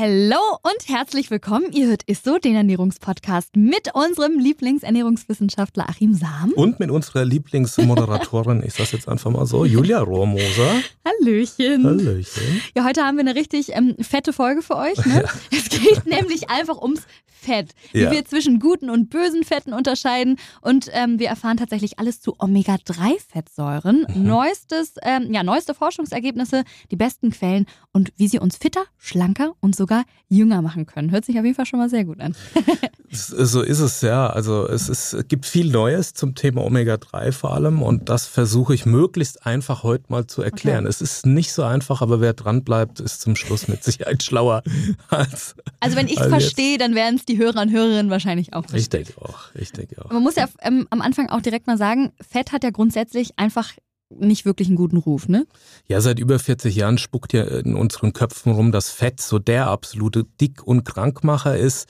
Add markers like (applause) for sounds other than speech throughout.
Hallo und herzlich willkommen. Ihr hört Ist so, den Ernährungspodcast mit unserem Lieblingsernährungswissenschaftler Achim Sam. Und mit unserer Lieblingsmoderatorin, ich sag's jetzt einfach mal so, Julia Rohrmoser. Hallöchen. Hallöchen. Ja, heute haben wir eine richtig ähm, fette Folge für euch. Ne? Ja. Es geht nämlich einfach ums Fett, wie ja. wir zwischen guten und bösen Fetten unterscheiden. Und ähm, wir erfahren tatsächlich alles zu Omega-3-Fettsäuren, mhm. neuestes, ähm, ja, neueste Forschungsergebnisse, die besten Quellen und wie sie uns fitter, schlanker und sogar jünger machen können. Hört sich auf jeden Fall schon mal sehr gut an. (laughs) so ist es ja. Also es, ist, es gibt viel Neues zum Thema Omega-3 vor allem und das versuche ich möglichst einfach heute mal zu erklären. Okay. Es ist nicht so einfach, aber wer dran bleibt, ist zum Schluss mit Sicherheit schlauer (laughs) als. Also wenn ich es verstehe, dann werden es die Hörer und Hörerinnen wahrscheinlich auch. Ich denke auch. Ich denke auch. Man muss ja ähm, am Anfang auch direkt mal sagen, Fett hat ja grundsätzlich einfach nicht wirklich einen guten Ruf, ne? Ja, seit über 40 Jahren spuckt ja in unseren Köpfen rum, dass Fett so der absolute Dick- und Krankmacher ist.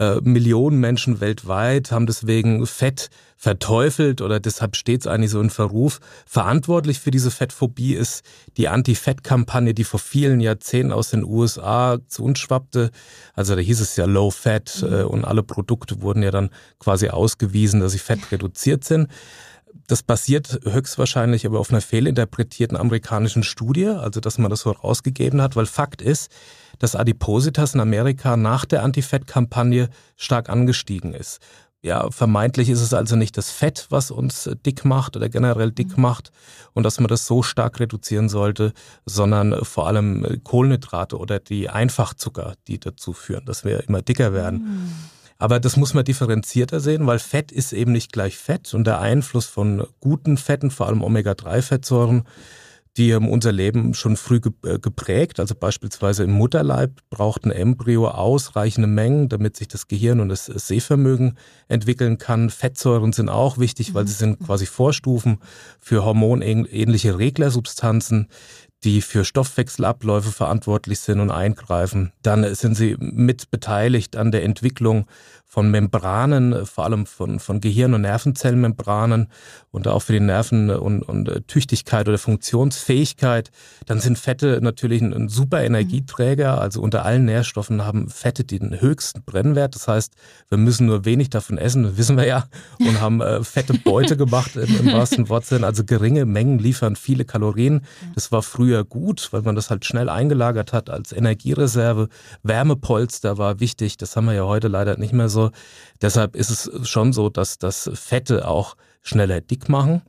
Äh, Millionen Menschen weltweit haben deswegen Fett verteufelt oder deshalb steht es eigentlich so in Verruf. Verantwortlich für diese Fettphobie ist die Anti-Fett-Kampagne, die vor vielen Jahrzehnten aus den USA zu uns schwappte. Also da hieß es ja Low Fat mhm. äh, und alle Produkte wurden ja dann quasi ausgewiesen, dass sie fett reduziert sind. Das basiert höchstwahrscheinlich aber auf einer fehlinterpretierten amerikanischen Studie, also dass man das so rausgegeben hat, weil Fakt ist, dass Adipositas in Amerika nach der Anti-Fett-Kampagne stark angestiegen ist. Ja, vermeintlich ist es also nicht das Fett, was uns dick macht oder generell dick mhm. macht und dass man das so stark reduzieren sollte, sondern vor allem Kohlenhydrate oder die Einfachzucker, die dazu führen, dass wir immer dicker werden. Mhm. Aber das muss man differenzierter sehen, weil Fett ist eben nicht gleich Fett und der Einfluss von guten Fetten, vor allem Omega-3-Fettsäuren, die haben unser Leben schon früh äh, geprägt. Also beispielsweise im Mutterleib braucht ein Embryo ausreichende Mengen, damit sich das Gehirn und das Sehvermögen entwickeln kann. Fettsäuren sind auch wichtig, weil sie sind quasi Vorstufen für hormonähnliche Reglersubstanzen, die für Stoffwechselabläufe verantwortlich sind und eingreifen. Dann sind sie mit beteiligt an der Entwicklung von Membranen, vor allem von, von Gehirn- und Nervenzellenmembranen und auch für die Nerven- und, und äh, Tüchtigkeit oder Funktionsfähigkeit. Dann sind Fette natürlich ein, ein super Energieträger. Also unter allen Nährstoffen haben Fette den höchsten Brennwert. Das heißt, wir müssen nur wenig davon essen, wissen wir ja, und haben äh, fette Beute gemacht im, im wahrsten Wortsinn. Also geringe Mengen liefern viele Kalorien. Das war früher gut, weil man das halt schnell eingelagert hat als Energiereserve. Wärmepolster war wichtig. Das haben wir ja heute leider nicht mehr so. Also deshalb ist es schon so, dass das Fette auch schneller dick machen.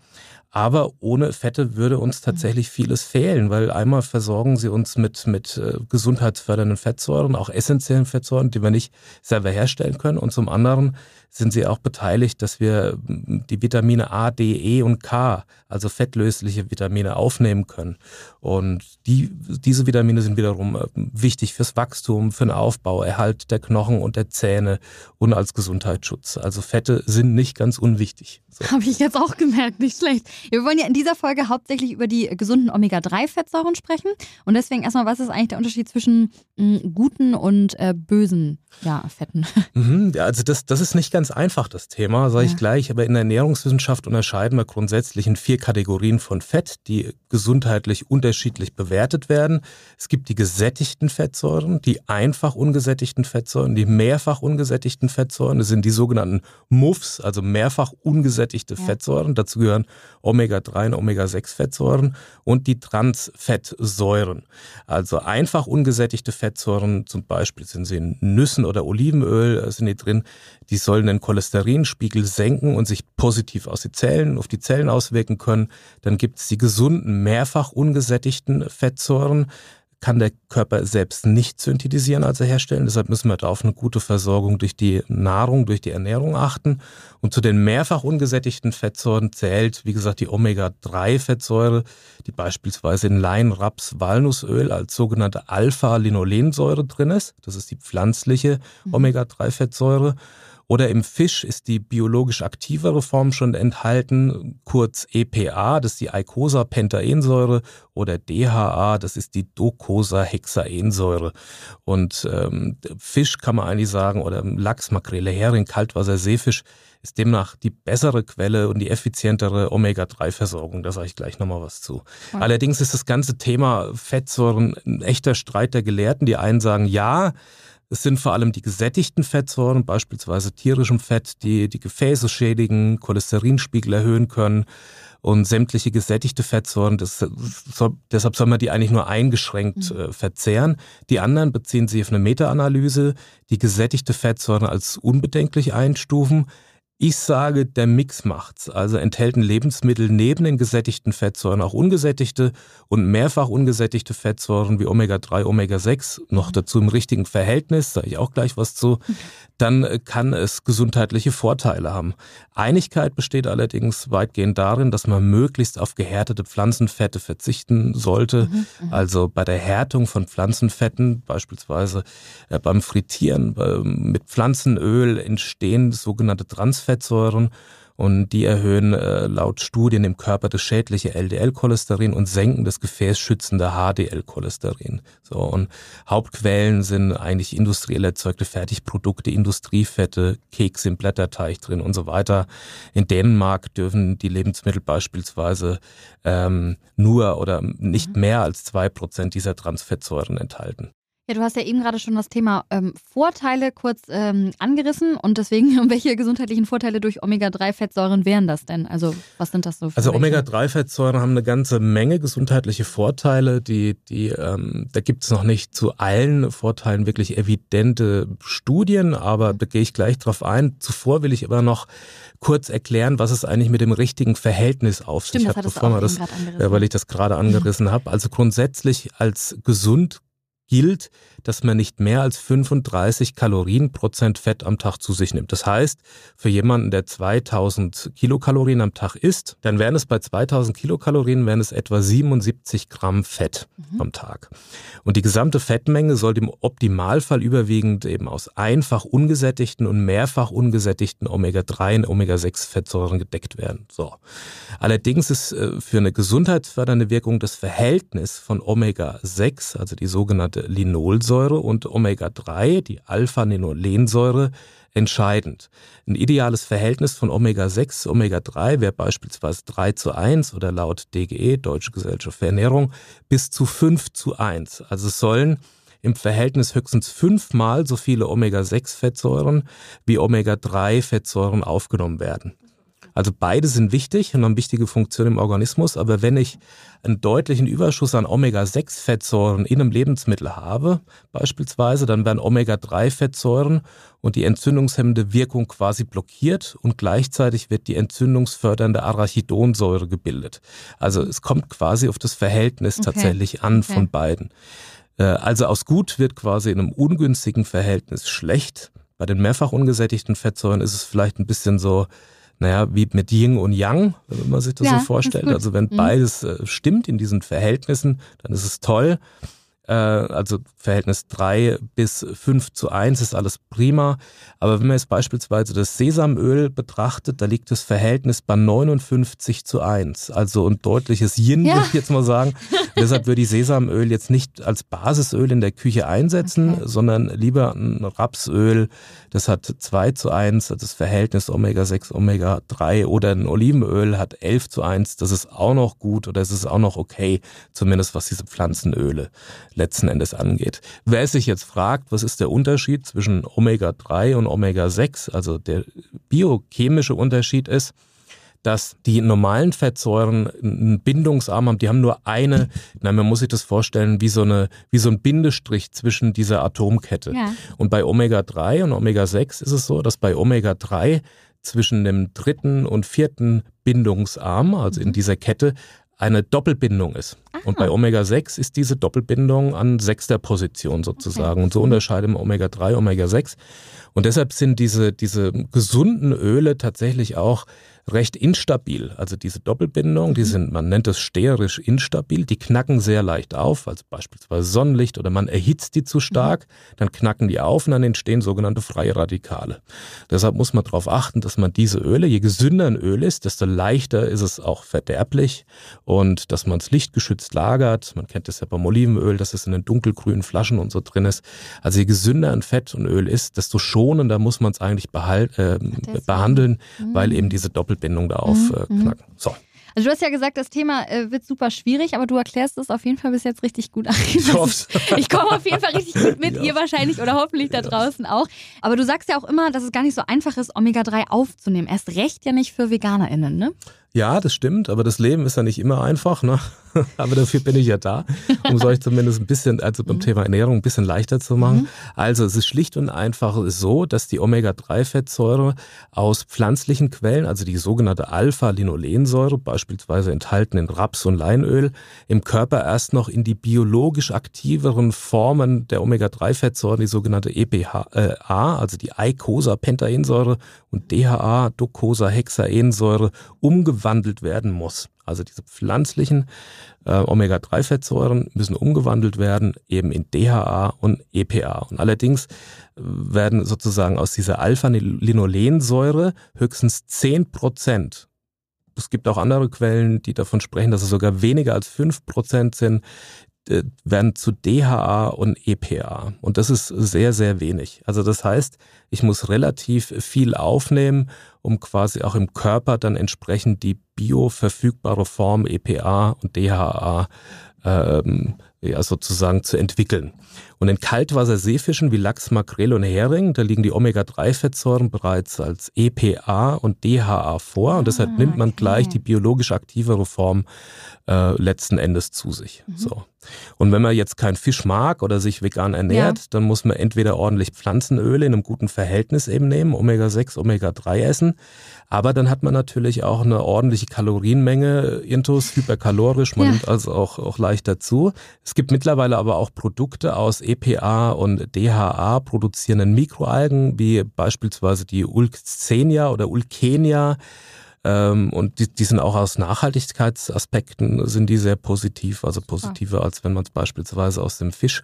Aber ohne Fette würde uns tatsächlich vieles fehlen, weil einmal versorgen sie uns mit, mit äh, gesundheitsfördernden Fettsäuren, auch essentiellen Fettsäuren, die wir nicht selber herstellen können. Und zum anderen sind sie auch beteiligt, dass wir die Vitamine A, D, E und K, also fettlösliche Vitamine, aufnehmen können. Und die, diese Vitamine sind wiederum äh, wichtig fürs Wachstum, für den Aufbau, Erhalt der Knochen und der Zähne und als Gesundheitsschutz. Also Fette sind nicht ganz unwichtig. So. Habe ich jetzt auch gemerkt, nicht schlecht. Wir wollen ja in dieser Folge hauptsächlich über die gesunden Omega-3-Fettsäuren sprechen. Und deswegen erstmal, was ist eigentlich der Unterschied zwischen mh, guten und äh, bösen ja, Fetten? Mhm, ja, also das, das ist nicht ganz einfach, das Thema, sage ja. ich gleich. Aber in der Ernährungswissenschaft unterscheiden wir grundsätzlich in vier Kategorien von Fett, die gesundheitlich unterschiedlich bewertet werden. Es gibt die gesättigten Fettsäuren, die einfach ungesättigten Fettsäuren, die mehrfach ungesättigten Fettsäuren. Das sind die sogenannten MUFs, also mehrfach ungesättigte ja. Fettsäuren. Dazu gehören Omega-3 und Omega-6-Fettsäuren und die Transfettsäuren. Also einfach ungesättigte Fettsäuren, zum Beispiel sind sie in Nüssen oder Olivenöl, äh, sind die drin, die sollen den Cholesterinspiegel senken und sich positiv aus die Zellen, auf die Zellen auswirken können. Dann gibt es die gesunden, mehrfach ungesättigten Fettsäuren kann der Körper selbst nicht synthetisieren, also herstellen. Deshalb müssen wir da auf eine gute Versorgung durch die Nahrung, durch die Ernährung achten. Und zu den mehrfach ungesättigten Fettsäuren zählt, wie gesagt, die Omega-3-Fettsäure, die beispielsweise in Lein, Raps, Walnussöl als sogenannte Alpha-Linolensäure drin ist. Das ist die pflanzliche mhm. Omega-3-Fettsäure. Oder im Fisch ist die biologisch aktivere Form schon enthalten, kurz EPA, das ist die Eicosapentaensäure, oder DHA, das ist die Docosahexaensäure. Und ähm, Fisch kann man eigentlich sagen, oder Lachs, Makrele, Hering, Kaltwasser, Seefisch, ist demnach die bessere Quelle und die effizientere Omega-3-Versorgung. Da sage ich gleich nochmal was zu. Ja. Allerdings ist das ganze Thema Fettsäuren ein echter Streit der Gelehrten. Die einen sagen, ja, es sind vor allem die gesättigten Fettsäuren, beispielsweise tierischem Fett, die die Gefäße schädigen, Cholesterinspiegel erhöhen können und sämtliche gesättigte Fettsäuren, das, deshalb soll man die eigentlich nur eingeschränkt mhm. äh, verzehren. Die anderen beziehen sich auf eine Meta-Analyse, die gesättigte Fettsäuren als unbedenklich einstufen. Ich sage, der Mix macht's. Also enthalten Lebensmittel neben den gesättigten Fettsäuren auch ungesättigte und mehrfach ungesättigte Fettsäuren wie Omega-3, Omega-6, noch mhm. dazu im richtigen Verhältnis, sage ich auch gleich was zu, dann äh, kann es gesundheitliche Vorteile haben. Einigkeit besteht allerdings weitgehend darin, dass man möglichst auf gehärtete Pflanzenfette verzichten sollte. Mhm, mhm. also bei der Härtung von Pflanzenfetten, beispielsweise äh, beim Frittieren äh, mit Pflanzenöl entstehen sogenannte Transfette. Fettsäuren und die erhöhen äh, laut Studien im Körper das schädliche LDL-Cholesterin und senken das gefäßschützende HDL-Cholesterin. So und Hauptquellen sind eigentlich industriell erzeugte Fertigprodukte, Industriefette, Kekse im Blätterteig drin und so weiter. In Dänemark dürfen die Lebensmittel beispielsweise ähm, nur oder nicht mhm. mehr als zwei Prozent dieser Transfettsäuren enthalten. Ja, du hast ja eben gerade schon das Thema ähm, Vorteile kurz ähm, angerissen und deswegen, (laughs) welche gesundheitlichen Vorteile durch Omega-3-Fettsäuren wären das denn? Also, was sind das so? Für also, Omega-3-Fettsäuren haben eine ganze Menge gesundheitliche Vorteile. Die, die, ähm, da gibt es noch nicht zu allen Vorteilen wirklich evidente Studien, aber da gehe ich gleich drauf ein. Zuvor will ich aber noch kurz erklären, was es eigentlich mit dem richtigen Verhältnis auf sich hat, bevor man das, weil ich das gerade angerissen (laughs) habe. Also grundsätzlich als gesund gilt, dass man nicht mehr als 35 Kalorien Prozent Fett am Tag zu sich nimmt. Das heißt, für jemanden, der 2000 Kilokalorien am Tag isst, dann wären es bei 2000 Kilokalorien wären es etwa 77 Gramm Fett mhm. am Tag. Und die gesamte Fettmenge sollte im Optimalfall überwiegend eben aus einfach ungesättigten und mehrfach ungesättigten Omega-3 und Omega-6 Fettsäuren gedeckt werden. So. Allerdings ist äh, für eine gesundheitsfördernde Wirkung das Verhältnis von Omega-6, also die sogenannte Linolsäure und Omega-3, die Alpha-Linolensäure, entscheidend. Ein ideales Verhältnis von Omega-6 Omega-3 wäre beispielsweise 3 zu 1 oder laut DGE, Deutsche Gesellschaft für Ernährung, bis zu 5 zu 1. Also es sollen im Verhältnis höchstens fünfmal so viele Omega-6-Fettsäuren wie Omega-3-Fettsäuren aufgenommen werden. Also beide sind wichtig und haben wichtige Funktionen im Organismus, aber wenn ich einen deutlichen Überschuss an Omega-6-Fettsäuren in einem Lebensmittel habe, beispielsweise, dann werden Omega-3-Fettsäuren und die entzündungshemmende Wirkung quasi blockiert und gleichzeitig wird die entzündungsfördernde Arachidonsäure gebildet. Also es kommt quasi auf das Verhältnis okay. tatsächlich an okay. von beiden. Äh, also aus gut wird quasi in einem ungünstigen Verhältnis schlecht. Bei den mehrfach ungesättigten Fettsäuren ist es vielleicht ein bisschen so, naja, wie mit Yin und Yang, wenn man sich das ja, so vorstellt. Also wenn mhm. beides äh, stimmt in diesen Verhältnissen, dann ist es toll. Äh, also Verhältnis 3 bis 5 zu 1 ist alles prima. Aber wenn man jetzt beispielsweise das Sesamöl betrachtet, da liegt das Verhältnis bei 59 zu 1. Also ein deutliches Yin, ja. würde ich jetzt mal sagen. (laughs) Deshalb würde ich Sesamöl jetzt nicht als Basisöl in der Küche einsetzen, okay. sondern lieber ein Rapsöl, das hat 2 zu 1, das Verhältnis Omega-6, Omega-3 oder ein Olivenöl hat 11 zu 1. Das ist auch noch gut oder es ist auch noch okay, zumindest was diese Pflanzenöle letzten Endes angeht. Wer sich jetzt fragt, was ist der Unterschied zwischen Omega-3 und Omega-6, also der biochemische Unterschied ist, dass die normalen Fettsäuren einen Bindungsarm haben, die haben nur eine, na, man muss sich das vorstellen, wie so eine, wie so ein Bindestrich zwischen dieser Atomkette. Ja. Und bei Omega-3 und Omega-6 ist es so, dass bei Omega-3 zwischen dem dritten und vierten Bindungsarm, also in mhm. dieser Kette, eine Doppelbindung ist. Aha. Und bei Omega-6 ist diese Doppelbindung an sechster Position sozusagen. Okay. Und so unterscheiden Omega-3, Omega-6. Und deshalb sind diese, diese gesunden Öle tatsächlich auch recht instabil. Also diese Doppelbindungen, die mhm. sind, man nennt es sterisch instabil, die knacken sehr leicht auf, also beispielsweise Sonnenlicht oder man erhitzt die zu mhm. stark, dann knacken die auf und dann entstehen sogenannte freie Radikale. Deshalb muss man darauf achten, dass man diese Öle, je gesünder ein Öl ist, desto leichter ist es auch verderblich und dass man es lichtgeschützt lagert. Man kennt das ja beim Olivenöl, dass es in den dunkelgrünen Flaschen und so drin ist. Also je gesünder ein Fett und Öl ist, desto schonender muss man es eigentlich behalt, äh, behandeln, mhm. weil eben diese Doppelbindung da aufknacken. Mhm. Äh, so. Also du hast ja gesagt, das Thema äh, wird super schwierig, aber du erklärst es auf jeden Fall bis jetzt richtig gut. Ich, (laughs) ich komme auf jeden Fall richtig gut mit, (laughs) ja. ihr wahrscheinlich oder hoffentlich da draußen auch. Aber du sagst ja auch immer, dass es gar nicht so einfach ist, Omega-3 aufzunehmen. Erst recht ja nicht für VeganerInnen, ne? Ja, das stimmt, aber das Leben ist ja nicht immer einfach, ne? (laughs) aber dafür bin ich ja da, um es euch zumindest ein bisschen, also beim mhm. Thema Ernährung ein bisschen leichter zu machen. Mhm. Also es ist schlicht und einfach so, dass die Omega-3-Fettsäure aus pflanzlichen Quellen, also die sogenannte Alpha-Linolensäure, beispielsweise enthalten in Raps- und Leinöl, im Körper erst noch in die biologisch aktiveren Formen der Omega-3-Fettsäuren, die sogenannte EPA, äh, also die Eicosapentaensäure und DHA, Docosahexaensäure, umgewandelt werden muss. Also diese pflanzlichen äh, Omega-3-Fettsäuren müssen umgewandelt werden, eben in DHA und EPA. Und allerdings werden sozusagen aus dieser Alpha-Linolensäure höchstens 10 Prozent es gibt auch andere Quellen, die davon sprechen, dass es sogar weniger als 5% sind, äh, werden zu DHA und EPA. Und das ist sehr, sehr wenig. Also das heißt, ich muss relativ viel aufnehmen, um quasi auch im Körper dann entsprechend die bioverfügbare Form EPA und DHA ähm, ja, sozusagen zu entwickeln. Und in Kaltwasserseefischen wie Lachs, Makrele und Hering, da liegen die Omega-3-Fettsäuren bereits als EPA und DHA vor und deshalb ah, nimmt man gleich die biologisch aktivere Form äh, letzten Endes zu sich. Mhm. So. Und wenn man jetzt keinen Fisch mag oder sich vegan ernährt, ja. dann muss man entweder ordentlich Pflanzenöle in einem guten Verhältnis eben nehmen, Omega-6, Omega-3 essen. Aber dann hat man natürlich auch eine ordentliche Kalorienmenge intus, hyperkalorisch, man ja. nimmt also auch, auch leicht dazu. Es gibt mittlerweile aber auch Produkte aus EPA und DHA produzierenden Mikroalgen, wie beispielsweise die Ulxenia oder Ulkenia. Ähm, und die, die sind auch aus Nachhaltigkeitsaspekten sind die sehr positiv, also positiver, als wenn man es beispielsweise aus dem Fisch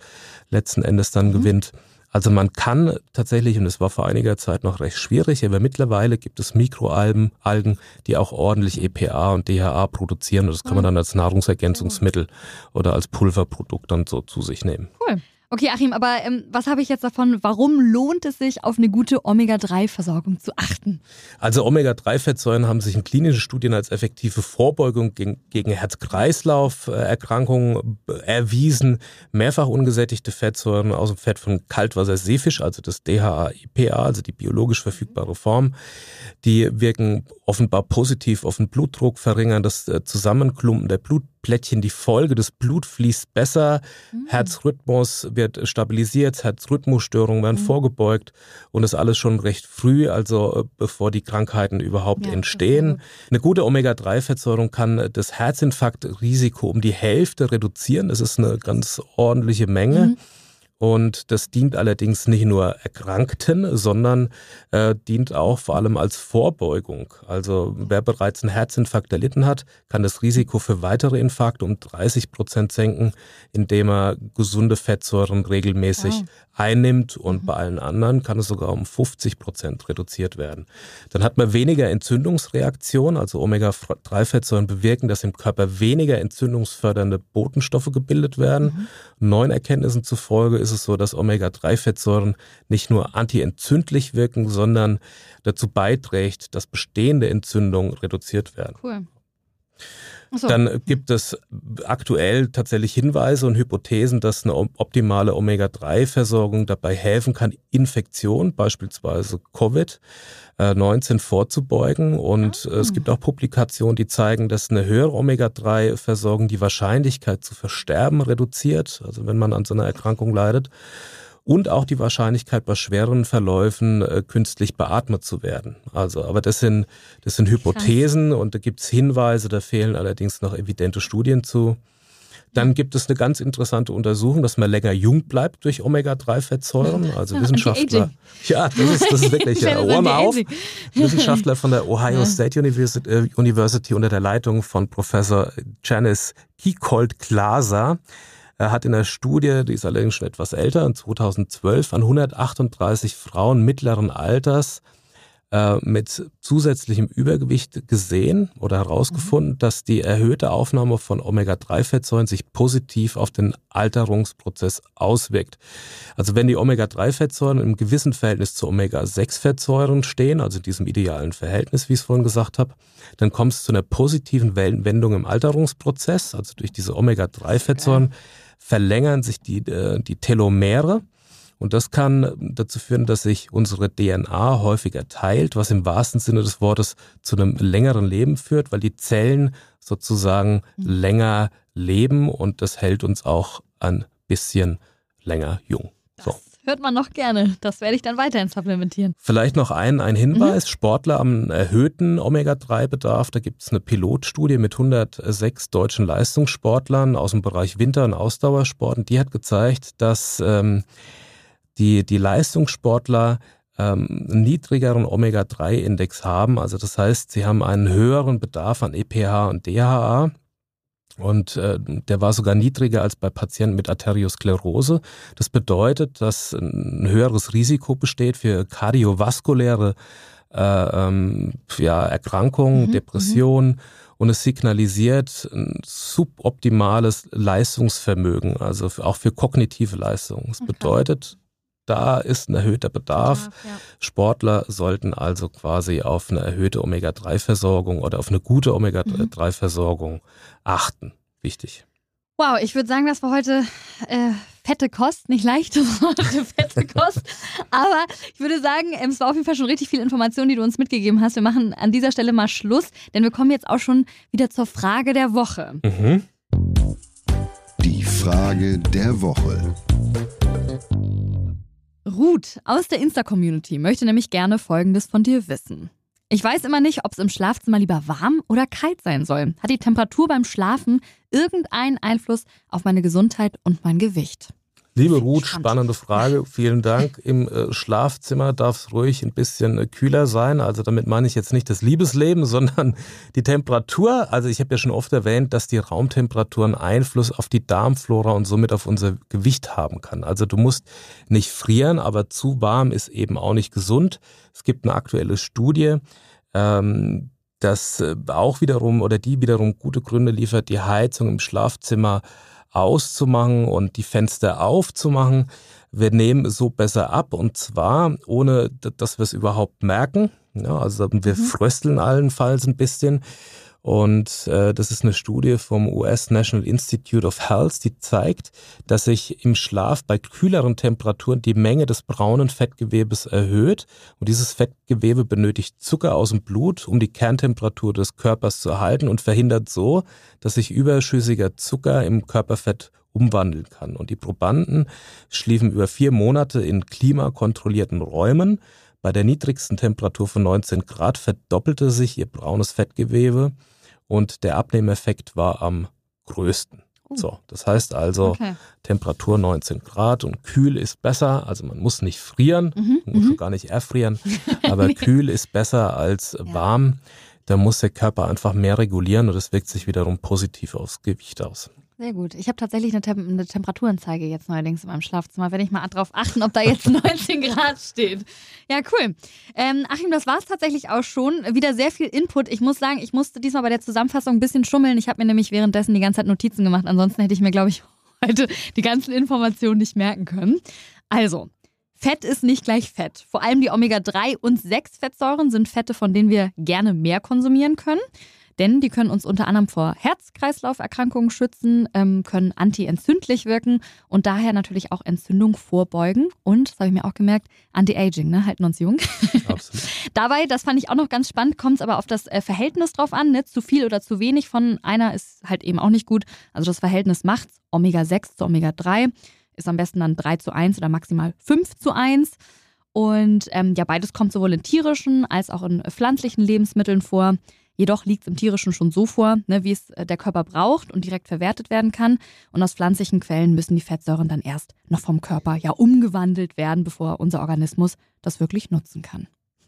letzten Endes dann mhm. gewinnt. Also man kann tatsächlich, und es war vor einiger Zeit noch recht schwierig, aber mittlerweile gibt es Mikroalgen, Algen, die auch ordentlich EPA und DHA produzieren und das kann man mhm. dann als Nahrungsergänzungsmittel oder als Pulverprodukt dann so zu sich nehmen. Cool. Okay, Achim, aber ähm, was habe ich jetzt davon? Warum lohnt es sich, auf eine gute Omega-3-Versorgung zu achten? Also Omega-3-Fettsäuren haben sich in klinischen Studien als effektive Vorbeugung gegen, gegen Herz-Kreislauf-Erkrankungen erwiesen. Mehrfach ungesättigte Fettsäuren aus dem Fett von Kaltwasserseefisch, also das DHA-IPA, also die biologisch verfügbare Form, die wirken offenbar positiv auf den Blutdruck, verringern das äh, Zusammenklumpen der Blut Plättchen die Folge. Das Blut fließt besser, mhm. Herzrhythmus wird stabilisiert, Herzrhythmusstörungen werden mhm. vorgebeugt und das alles schon recht früh, also äh, bevor die Krankheiten überhaupt ja, entstehen. Eine gute Omega-3-Fettsäurung kann das Herzinfarktrisiko um die Hälfte reduzieren. Das ist eine ganz ordentliche Menge. Mhm. Und das dient allerdings nicht nur Erkrankten, sondern äh, dient auch vor allem als Vorbeugung. Also wer bereits einen Herzinfarkt erlitten hat, kann das Risiko für weitere Infarkte um 30 Prozent senken, indem er gesunde Fettsäuren regelmäßig wow. einnimmt. Und mhm. bei allen anderen kann es sogar um 50 Prozent reduziert werden. Dann hat man weniger Entzündungsreaktionen. Also Omega-3-Fettsäuren bewirken, dass im Körper weniger entzündungsfördernde Botenstoffe gebildet werden. Mhm. Neuen Erkenntnissen zufolge ist es so, dass Omega-3-Fettsäuren nicht nur antientzündlich wirken, sondern dazu beiträgt, dass bestehende Entzündungen reduziert werden. Cool. So. Dann gibt es aktuell tatsächlich Hinweise und Hypothesen, dass eine optimale Omega-3-Versorgung dabei helfen kann, Infektionen, beispielsweise Covid-19 äh, vorzubeugen. Und ah. es gibt auch Publikationen, die zeigen, dass eine höhere Omega-3-Versorgung die Wahrscheinlichkeit zu versterben reduziert, also wenn man an so einer Erkrankung leidet und auch die Wahrscheinlichkeit bei schweren Verläufen äh, künstlich beatmet zu werden. Also, aber das sind, das sind Hypothesen Krass. und da gibt's Hinweise, da fehlen allerdings noch evidente Studien zu. Dann gibt es eine ganz interessante Untersuchung, dass man länger jung bleibt durch Omega-3-Fettsäuren. Also Wissenschaftler. Ja, das ist, das ist wirklich, (laughs) ja, Ohr mal auf. (laughs) Wissenschaftler von der Ohio State University, äh, University unter der Leitung von Professor Janice Kiekold-Glaser er hat in einer Studie, die ist allerdings schon etwas älter, in 2012 an 138 Frauen mittleren Alters äh, mit zusätzlichem Übergewicht gesehen oder herausgefunden, mhm. dass die erhöhte Aufnahme von Omega-3-Fettsäuren sich positiv auf den Alterungsprozess auswirkt. Also wenn die Omega-3-Fettsäuren im gewissen Verhältnis zu Omega-6-Fettsäuren stehen, also in diesem idealen Verhältnis, wie ich es vorhin gesagt habe, dann kommt es zu einer positiven Wendung im Alterungsprozess, also durch diese Omega-3-Fettsäuren. Okay verlängern sich die, äh, die Telomere. Und das kann dazu führen, dass sich unsere DNA häufiger teilt, was im wahrsten Sinne des Wortes zu einem längeren Leben führt, weil die Zellen sozusagen mhm. länger leben und das hält uns auch ein bisschen länger jung. So. Hört man noch gerne. Das werde ich dann weiterhin supplementieren. Vielleicht noch ein, ein Hinweis. Mhm. Sportler am erhöhten Omega-3-Bedarf. Da gibt es eine Pilotstudie mit 106 deutschen Leistungssportlern aus dem Bereich Winter- und Ausdauersport. Und die hat gezeigt, dass ähm, die, die Leistungssportler ähm, einen niedrigeren Omega-3-Index haben. Also das heißt, sie haben einen höheren Bedarf an EPH und DHA. Und äh, der war sogar niedriger als bei Patienten mit Arteriosklerose. Das bedeutet, dass ein höheres Risiko besteht für kardiovaskuläre äh, ähm, ja, Erkrankungen, mhm, Depressionen mhm. und es signalisiert ein suboptimales Leistungsvermögen, also auch für kognitive Leistungen. Es okay. bedeutet, da ist ein erhöhter Bedarf. Ja, ja. Sportler sollten also quasi auf eine erhöhte Omega-3-Versorgung oder auf eine gute Omega-3-Versorgung mhm. achten. Wichtig. Wow, ich würde sagen, das war heute äh, fette Kost, nicht leichte (laughs) Worte, fette Kost. Aber ich würde sagen, ähm, es war auf jeden Fall schon richtig viel Information, die du uns mitgegeben hast. Wir machen an dieser Stelle mal Schluss, denn wir kommen jetzt auch schon wieder zur Frage der Woche. Mhm. Die Frage der Woche. Ruth aus der Insta-Community möchte nämlich gerne Folgendes von dir wissen. Ich weiß immer nicht, ob es im Schlafzimmer lieber warm oder kalt sein soll. Hat die Temperatur beim Schlafen irgendeinen Einfluss auf meine Gesundheit und mein Gewicht? Liebe Ruth, spannende Frage. Vielen Dank. Im äh, Schlafzimmer darf es ruhig ein bisschen äh, kühler sein. Also damit meine ich jetzt nicht das Liebesleben, (laughs) sondern die Temperatur. Also ich habe ja schon oft erwähnt, dass die Raumtemperatur einen Einfluss auf die Darmflora und somit auf unser Gewicht haben kann. Also du musst nicht frieren, aber zu warm ist eben auch nicht gesund. Es gibt eine aktuelle Studie, ähm, dass äh, auch wiederum oder die wiederum gute Gründe liefert, die Heizung im Schlafzimmer auszumachen und die Fenster aufzumachen. Wir nehmen so besser ab und zwar ohne, dass wir es überhaupt merken. Ja, also wir mhm. frösteln allenfalls ein bisschen. Und äh, das ist eine Studie vom US National Institute of Health, die zeigt, dass sich im Schlaf bei kühleren Temperaturen die Menge des braunen Fettgewebes erhöht. Und dieses Fettgewebe benötigt Zucker aus dem Blut, um die Kerntemperatur des Körpers zu erhalten und verhindert so, dass sich überschüssiger Zucker im Körperfett umwandeln kann. Und die Probanden schliefen über vier Monate in klimakontrollierten Räumen. Bei der niedrigsten Temperatur von 19 Grad verdoppelte sich ihr braunes Fettgewebe und der Abnehmeffekt war am größten. Oh. So, das heißt also okay. Temperatur 19 Grad und kühl ist besser. Also man muss nicht frieren, mhm. man muss mhm. schon gar nicht erfrieren, (laughs) aber kühl ist besser als ja. warm. Da muss der Körper einfach mehr regulieren und das wirkt sich wiederum positiv aufs Gewicht aus. Sehr gut. Ich habe tatsächlich eine, Tem eine, Temperaturanzeige jetzt neuerdings in meinem Schlafzimmer. Werde ich mal darauf achten, ob da jetzt (laughs) 19 Grad steht. Ja, cool. Ähm, Achim, das war es tatsächlich auch schon. Wieder sehr viel Input. Ich muss sagen, ich musste diesmal bei der Zusammenfassung ein bisschen schummeln. Ich habe mir nämlich währenddessen die ganze Zeit Notizen gemacht. Ansonsten hätte ich mir, glaube ich, (laughs) heute die ganzen Informationen nicht merken können. Also, Fett ist nicht gleich Fett. Vor allem die Omega-3 und 6 Fettsäuren sind Fette, von denen wir gerne mehr konsumieren können denn die können uns unter anderem vor Herz-Kreislauf-Erkrankungen schützen, ähm, können anti-entzündlich wirken und daher natürlich auch Entzündung vorbeugen. Und, das habe ich mir auch gemerkt, Anti-Aging, ne? halten uns jung. Absolut. (laughs) Dabei, das fand ich auch noch ganz spannend, kommt es aber auf das äh, Verhältnis drauf an. Ne? Zu viel oder zu wenig von einer ist halt eben auch nicht gut. Also das Verhältnis macht Omega-6 zu Omega-3 ist am besten dann 3 zu 1 oder maximal 5 zu 1. Und ähm, ja, beides kommt sowohl in tierischen als auch in pflanzlichen Lebensmitteln vor. Jedoch liegt es im Tierischen schon so vor, ne, wie es äh, der Körper braucht und direkt verwertet werden kann. Und aus pflanzlichen Quellen müssen die Fettsäuren dann erst noch vom Körper ja umgewandelt werden, bevor unser Organismus das wirklich nutzen kann.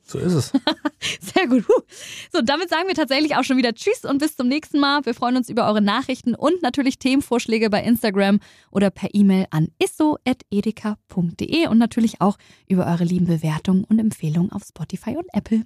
So ist es. (laughs) Sehr gut. So, damit sagen wir tatsächlich auch schon wieder Tschüss und bis zum nächsten Mal. Wir freuen uns über eure Nachrichten und natürlich Themenvorschläge bei Instagram oder per E-Mail an isso.edeka.de und natürlich auch über eure lieben Bewertungen und Empfehlungen auf Spotify und Apple.